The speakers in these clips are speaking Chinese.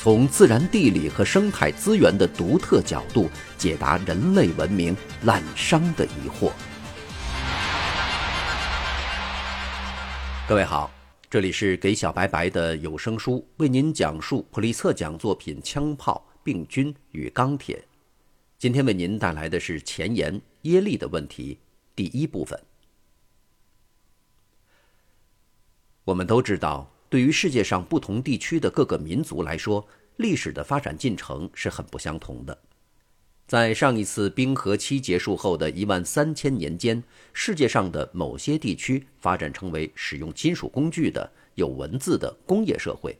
从自然地理和生态资源的独特角度解答人类文明滥觞的疑惑。各位好，这里是给小白白的有声书，为您讲述普利策奖作品《枪炮、病菌与钢铁》。今天为您带来的是前言耶利的问题第一部分。我们都知道。对于世界上不同地区的各个民族来说，历史的发展进程是很不相同的。在上一次冰河期结束后的一万三千年间，世界上的某些地区发展成为使用金属工具的、有文字的工业社会；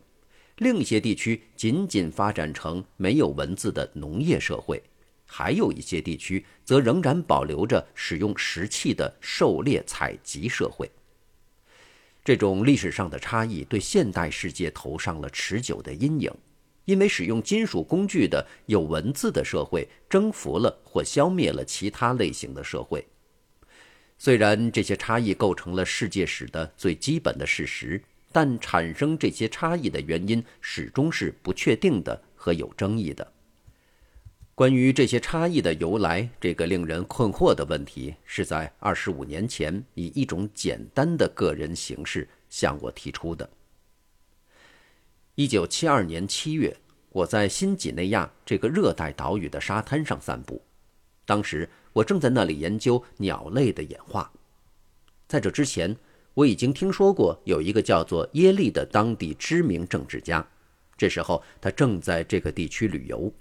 另一些地区仅仅发展成没有文字的农业社会；还有一些地区则仍然保留着使用石器的狩猎采集社会。这种历史上的差异对现代世界投上了持久的阴影，因为使用金属工具的有文字的社会征服了或消灭了其他类型的社会。虽然这些差异构成了世界史的最基本的事实，但产生这些差异的原因始终是不确定的和有争议的。关于这些差异的由来，这个令人困惑的问题，是在二十五年前以一种简单的个人形式向我提出的。一九七二年七月，我在新几内亚这个热带岛屿的沙滩上散步，当时我正在那里研究鸟类的演化。在这之前，我已经听说过有一个叫做耶利的当地知名政治家，这时候他正在这个地区旅游。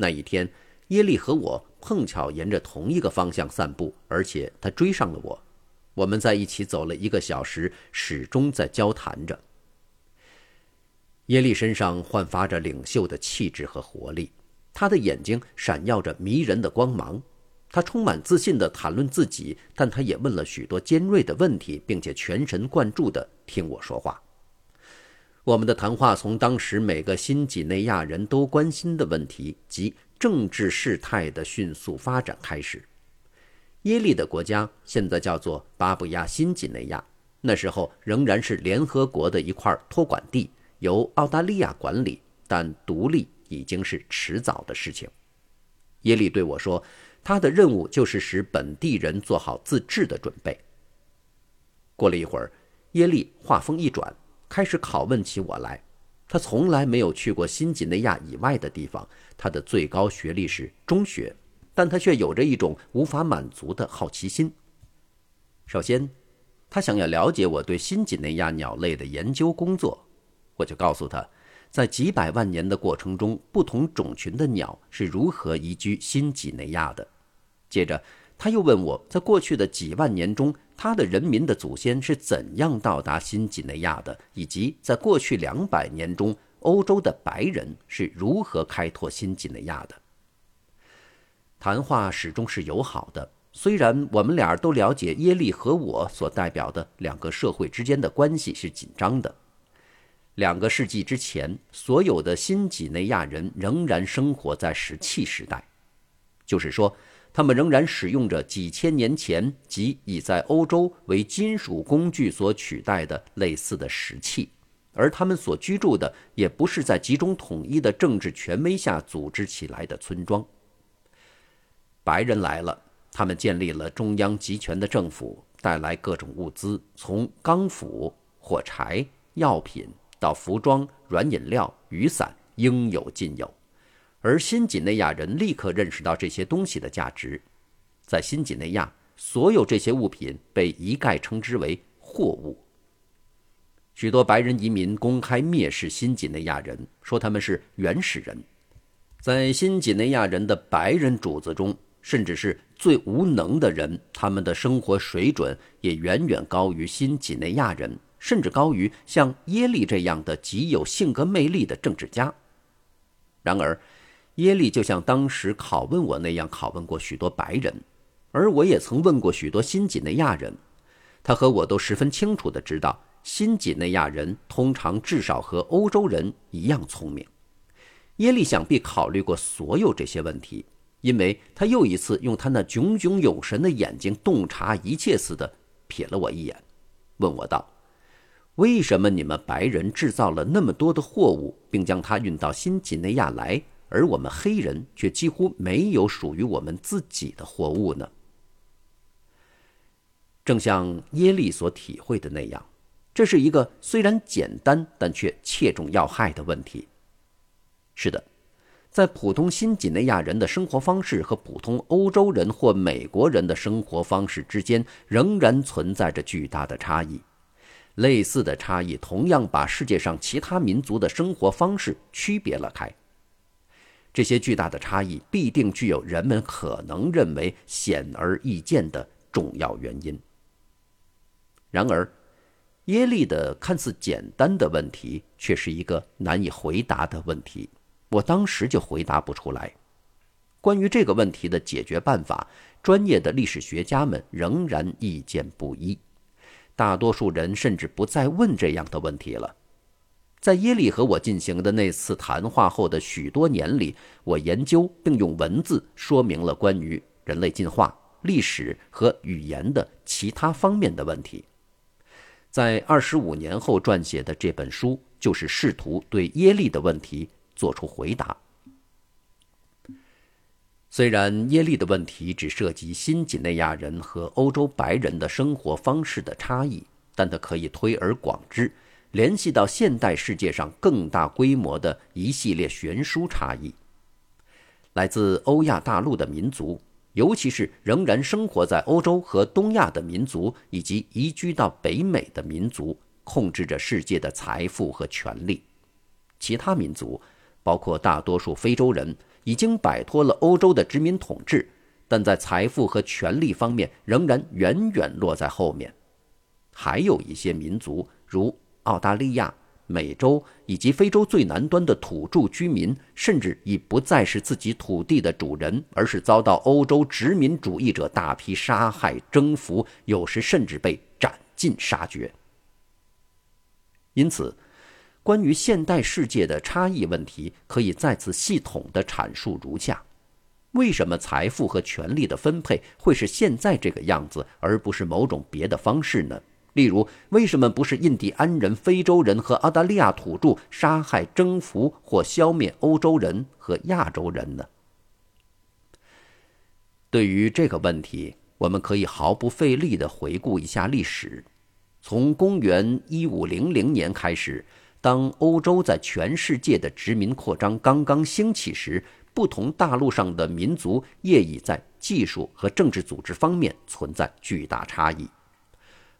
那一天，耶利和我碰巧沿着同一个方向散步，而且他追上了我。我们在一起走了一个小时，始终在交谈着。耶利身上焕发着领袖的气质和活力，他的眼睛闪耀着迷人的光芒。他充满自信地谈论自己，但他也问了许多尖锐的问题，并且全神贯注地听我说话。我们的谈话从当时每个新几内亚人都关心的问题及政治事态的迅速发展开始。耶利的国家现在叫做巴布亚新几内亚，那时候仍然是联合国的一块托管地，由澳大利亚管理，但独立已经是迟早的事情。耶利对我说，他的任务就是使本地人做好自治的准备。过了一会儿，耶利话锋一转。开始拷问起我来，他从来没有去过新几内亚以外的地方，他的最高学历是中学，但他却有着一种无法满足的好奇心。首先，他想要了解我对新几内亚鸟类的研究工作，我就告诉他，在几百万年的过程中，不同种群的鸟是如何移居新几内亚的。接着，他又问我在过去的几万年中。他的人民的祖先是怎样到达新几内亚的？以及在过去两百年中，欧洲的白人是如何开拓新几内亚的？谈话始终是友好的，虽然我们俩都了解耶利和我所代表的两个社会之间的关系是紧张的。两个世纪之前，所有的新几内亚人仍然生活在石器时代，就是说。他们仍然使用着几千年前即已在欧洲为金属工具所取代的类似的石器，而他们所居住的也不是在集中统一的政治权威下组织起来的村庄。白人来了，他们建立了中央集权的政府，带来各种物资，从钢斧、火柴、药品到服装、软饮料、雨伞，应有尽有。而新几内亚人立刻认识到这些东西的价值，在新几内亚，所有这些物品被一概称之为货物。许多白人移民公开蔑视新几内亚人，说他们是原始人。在新几内亚人的白人主子中，甚至是最无能的人，他们的生活水准也远远高于新几内亚人，甚至高于像耶利这样的极有性格魅力的政治家。然而，耶利就像当时拷问我那样拷问过许多白人，而我也曾问过许多新几内亚人。他和我都十分清楚地知道，新几内亚人通常至少和欧洲人一样聪明。耶利想必考虑过所有这些问题，因为他又一次用他那炯炯有神的眼睛洞察一切似的瞥了我一眼，问我道：“为什么你们白人制造了那么多的货物，并将它运到新几内亚来，而我们黑人却几乎没有属于我们自己的货物呢？”正像耶利所体会的那样，这是一个虽然简单但却切中要害的问题。是的，在普通新几内亚人的生活方式和普通欧洲人或美国人的生活方式之间，仍然存在着巨大的差异。类似的差异同样把世界上其他民族的生活方式区别了开。这些巨大的差异必定具有人们可能认为显而易见的重要原因。然而，耶利的看似简单的问题，却是一个难以回答的问题。我当时就回答不出来。关于这个问题的解决办法，专业的历史学家们仍然意见不一。大多数人甚至不再问这样的问题了。在耶利和我进行的那次谈话后的许多年里，我研究并用文字说明了关于人类进化、历史和语言的其他方面的问题。在二十五年后撰写的这本书，就是试图对耶利的问题做出回答。虽然耶利的问题只涉及新几内亚人和欧洲白人的生活方式的差异，但它可以推而广之，联系到现代世界上更大规模的一系列悬殊差异。来自欧亚大陆的民族。尤其是仍然生活在欧洲和东亚的民族，以及移居到北美的民族，控制着世界的财富和权力。其他民族，包括大多数非洲人，已经摆脱了欧洲的殖民统治，但在财富和权力方面仍然远远落在后面。还有一些民族，如澳大利亚。美洲以及非洲最南端的土著居民，甚至已不再是自己土地的主人，而是遭到欧洲殖民主义者大批杀害、征服，有时甚至被斩尽杀绝。因此，关于现代世界的差异问题，可以再次系统的阐述如下：为什么财富和权力的分配会是现在这个样子，而不是某种别的方式呢？例如，为什么不是印第安人、非洲人和澳大利亚土著杀害、征服或消灭欧洲人和亚洲人呢？对于这个问题，我们可以毫不费力地回顾一下历史。从公元一五零零年开始，当欧洲在全世界的殖民扩张刚刚兴起时，不同大陆上的民族业已在技术和政治组织方面存在巨大差异。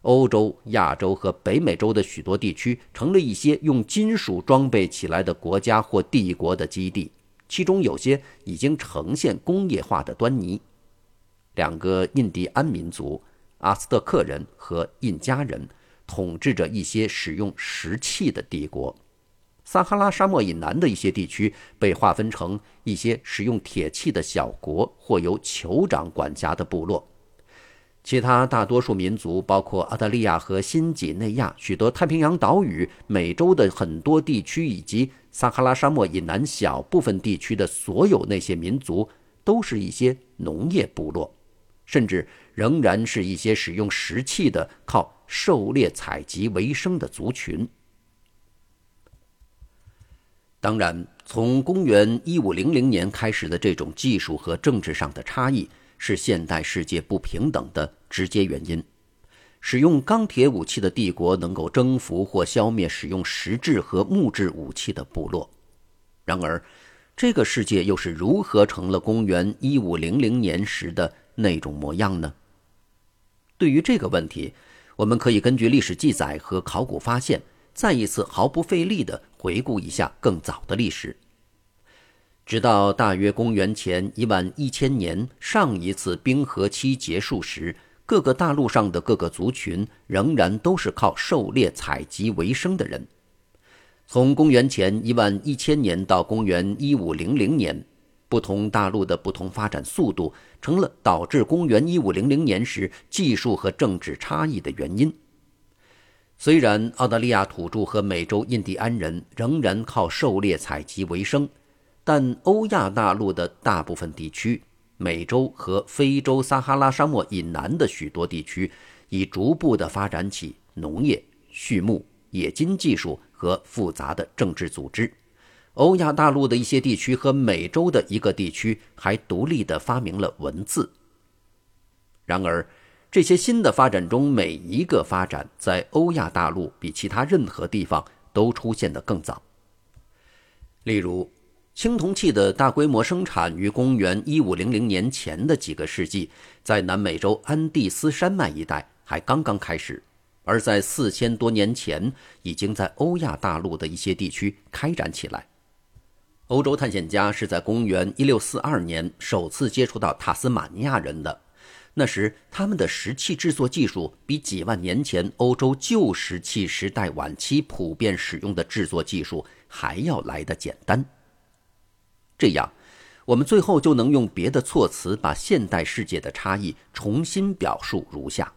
欧洲、亚洲和北美洲的许多地区成了一些用金属装备起来的国家或帝国的基地，其中有些已经呈现工业化的端倪。两个印第安民族——阿斯特克人和印加人——统治着一些使用石器的帝国。撒哈拉沙漠以南的一些地区被划分成一些使用铁器的小国或由酋长管辖的部落。其他大多数民族，包括澳大利亚和新几内亚许多太平洋岛屿、美洲的很多地区以及撒哈拉沙漠以南小部分地区的所有那些民族，都是一些农业部落，甚至仍然是一些使用石器的、靠狩猎采集为生的族群。当然，从公元一五零零年开始的这种技术和政治上的差异。是现代世界不平等的直接原因。使用钢铁武器的帝国能够征服或消灭使用石质和木质武器的部落。然而，这个世界又是如何成了公元一五零零年时的那种模样呢？对于这个问题，我们可以根据历史记载和考古发现，再一次毫不费力地回顾一下更早的历史。直到大约公元前一万一千年，上一次冰河期结束时，各个大陆上的各个族群仍然都是靠狩猎采集为生的人。从公元前一万一千年到公元一五零零年，不同大陆的不同发展速度，成了导致公元一五零零年时技术和政治差异的原因。虽然澳大利亚土著和美洲印第安人仍然靠狩猎采集为生，但欧亚大陆的大部分地区、美洲和非洲撒哈拉沙漠以南的许多地区，已逐步的发展起农业、畜牧、冶金技术和复杂的政治组织。欧亚大陆的一些地区和美洲的一个地区还独立地发明了文字。然而，这些新的发展中，每一个发展在欧亚大陆比其他任何地方都出现得更早。例如，青铜器的大规模生产于公元一五零零年前的几个世纪，在南美洲安第斯山脉一带还刚刚开始，而在四千多年前，已经在欧亚大陆的一些地区开展起来。欧洲探险家是在公元一六四二年首次接触到塔斯马尼亚人的。那时，他们的石器制作技术比几万年前欧洲旧石器时代晚期普遍使用的制作技术还要来得简单。这样，我们最后就能用别的措辞把现代世界的差异重新表述如下：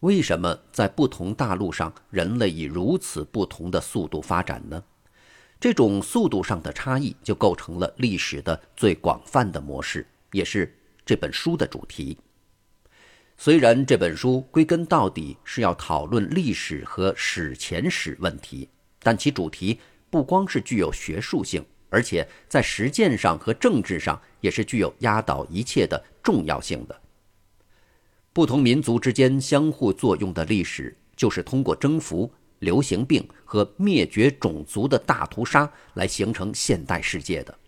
为什么在不同大陆上，人类以如此不同的速度发展呢？这种速度上的差异就构成了历史的最广泛的模式，也是这本书的主题。虽然这本书归根到底是要讨论历史和史前史问题，但其主题不光是具有学术性，而且在实践上和政治上也是具有压倒一切的重要性的。不同民族之间相互作用的历史，就是通过征服、流行病和灭绝种族的大屠杀来形成现代世界的。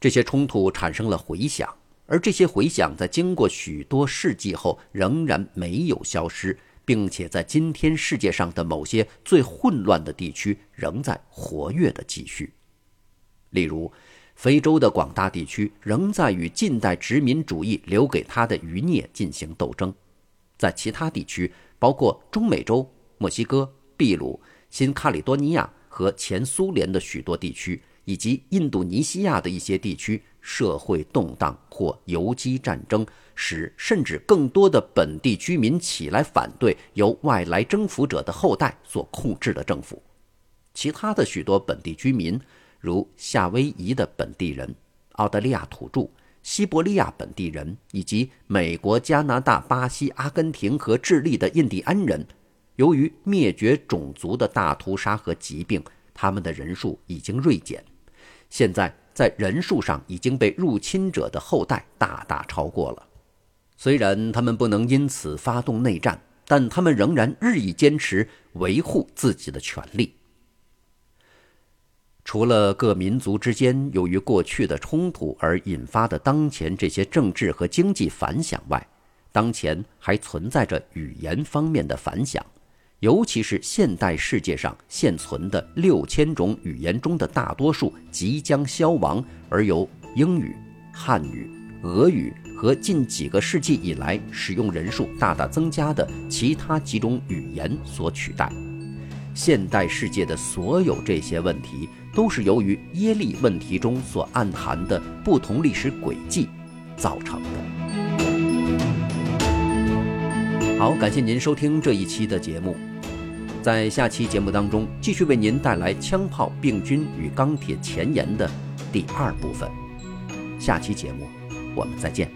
这些冲突产生了回响。而这些回响在经过许多世纪后仍然没有消失，并且在今天世界上的某些最混乱的地区仍在活跃的继续。例如，非洲的广大地区仍在与近代殖民主义留给他的余孽进行斗争；在其他地区，包括中美洲、墨西哥、秘鲁、新卡里多尼亚和前苏联的许多地区，以及印度尼西亚的一些地区。社会动荡或游击战争，使甚至更多的本地居民起来反对由外来征服者的后代所控制的政府。其他的许多本地居民，如夏威夷的本地人、澳大利亚土著、西伯利亚本地人以及美国、加拿大、巴西、阿根廷和智利的印第安人，由于灭绝种族的大屠杀和疾病，他们的人数已经锐减。现在。在人数上已经被入侵者的后代大大超过了。虽然他们不能因此发动内战，但他们仍然日益坚持维护自己的权利。除了各民族之间由于过去的冲突而引发的当前这些政治和经济反响外，当前还存在着语言方面的反响。尤其是现代世界上现存的六千种语言中的大多数即将消亡，而由英语、汉语、俄语和近几个世纪以来使用人数大大增加的其他几种语言所取代。现代世界的所有这些问题，都是由于耶利问题中所暗含的不同历史轨迹造成的。好，感谢您收听这一期的节目。在下期节目当中，继续为您带来枪炮、病菌与钢铁前沿的第二部分。下期节目，我们再见。